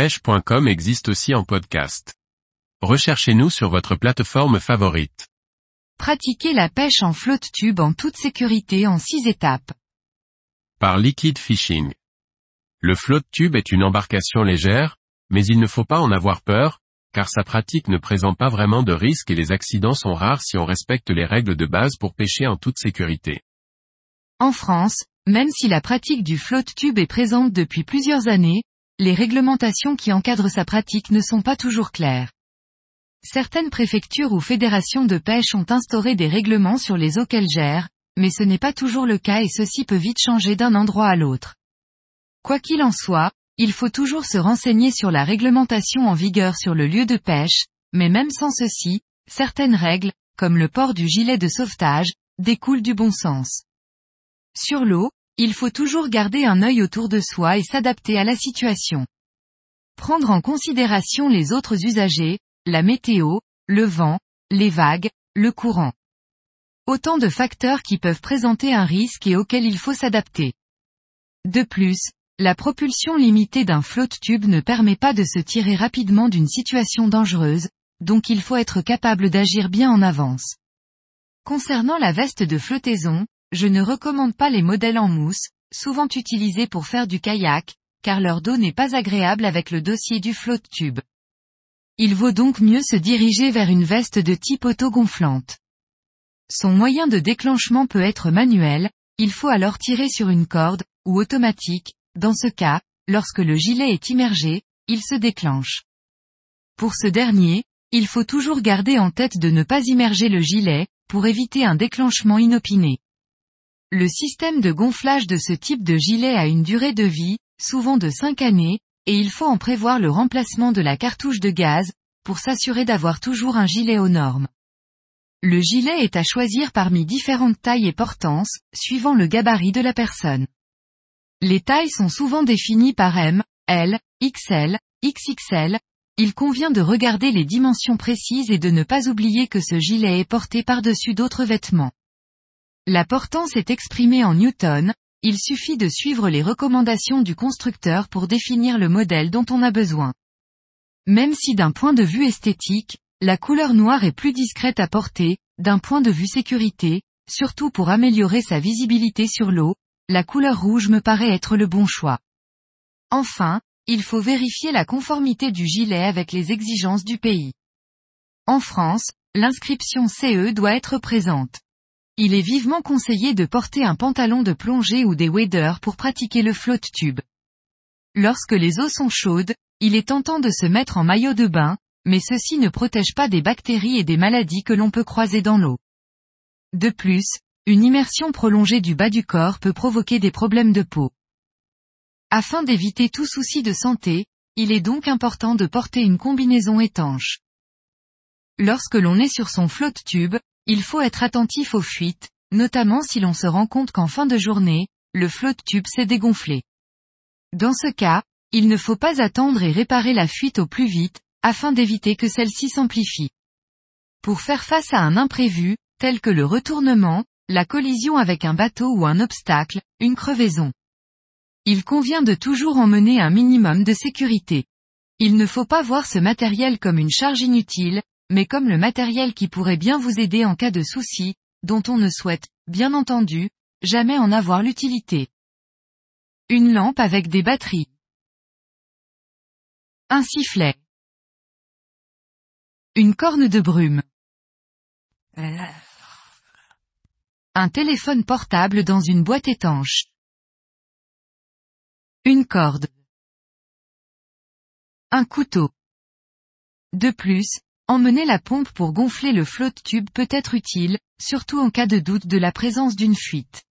pêche.com existe aussi en podcast. Recherchez-nous sur votre plateforme favorite. Pratiquez la pêche en flotte tube en toute sécurité en 6 étapes. Par Liquid Fishing. Le flotte tube est une embarcation légère, mais il ne faut pas en avoir peur, car sa pratique ne présente pas vraiment de risques et les accidents sont rares si on respecte les règles de base pour pêcher en toute sécurité. En France, même si la pratique du flotte tube est présente depuis plusieurs années, les réglementations qui encadrent sa pratique ne sont pas toujours claires. Certaines préfectures ou fédérations de pêche ont instauré des règlements sur les eaux qu'elles gèrent, mais ce n'est pas toujours le cas et ceci peut vite changer d'un endroit à l'autre. Quoi qu'il en soit, il faut toujours se renseigner sur la réglementation en vigueur sur le lieu de pêche, mais même sans ceci, certaines règles, comme le port du gilet de sauvetage, découlent du bon sens. Sur l'eau, il faut toujours garder un œil autour de soi et s'adapter à la situation. Prendre en considération les autres usagers, la météo, le vent, les vagues, le courant. Autant de facteurs qui peuvent présenter un risque et auxquels il faut s'adapter. De plus, la propulsion limitée d'un flotte tube ne permet pas de se tirer rapidement d'une situation dangereuse, donc il faut être capable d'agir bien en avance. Concernant la veste de flottaison, je ne recommande pas les modèles en mousse, souvent utilisés pour faire du kayak, car leur dos n'est pas agréable avec le dossier du flotte tube. Il vaut donc mieux se diriger vers une veste de type auto-gonflante. Son moyen de déclenchement peut être manuel, il faut alors tirer sur une corde, ou automatique, dans ce cas, lorsque le gilet est immergé, il se déclenche. Pour ce dernier, il faut toujours garder en tête de ne pas immerger le gilet, pour éviter un déclenchement inopiné. Le système de gonflage de ce type de gilet a une durée de vie, souvent de 5 années, et il faut en prévoir le remplacement de la cartouche de gaz, pour s'assurer d'avoir toujours un gilet aux normes. Le gilet est à choisir parmi différentes tailles et portances, suivant le gabarit de la personne. Les tailles sont souvent définies par M, L, XL, XXL, il convient de regarder les dimensions précises et de ne pas oublier que ce gilet est porté par-dessus d'autres vêtements. La portance est exprimée en newton, il suffit de suivre les recommandations du constructeur pour définir le modèle dont on a besoin. Même si d'un point de vue esthétique, la couleur noire est plus discrète à porter, d'un point de vue sécurité, surtout pour améliorer sa visibilité sur l'eau, la couleur rouge me paraît être le bon choix. Enfin, il faut vérifier la conformité du gilet avec les exigences du pays. En France, l'inscription CE doit être présente. Il est vivement conseillé de porter un pantalon de plongée ou des waders pour pratiquer le flotte tube. Lorsque les eaux sont chaudes, il est tentant de se mettre en maillot de bain, mais ceci ne protège pas des bactéries et des maladies que l'on peut croiser dans l'eau. De plus, une immersion prolongée du bas du corps peut provoquer des problèmes de peau. Afin d'éviter tout souci de santé, il est donc important de porter une combinaison étanche. Lorsque l'on est sur son flotte tube, il faut être attentif aux fuites, notamment si l'on se rend compte qu'en fin de journée, le flotte tube s'est dégonflé. Dans ce cas, il ne faut pas attendre et réparer la fuite au plus vite, afin d'éviter que celle-ci s'amplifie. Pour faire face à un imprévu, tel que le retournement, la collision avec un bateau ou un obstacle, une crevaison. Il convient de toujours emmener un minimum de sécurité. Il ne faut pas voir ce matériel comme une charge inutile, mais comme le matériel qui pourrait bien vous aider en cas de souci, dont on ne souhaite, bien entendu, jamais en avoir l'utilité. Une lampe avec des batteries. Un sifflet. Une corne de brume. Un téléphone portable dans une boîte étanche. Une corde. Un couteau. De plus, emmener la pompe pour gonfler le flotte tube peut être utile, surtout en cas de doute de la présence d'une fuite.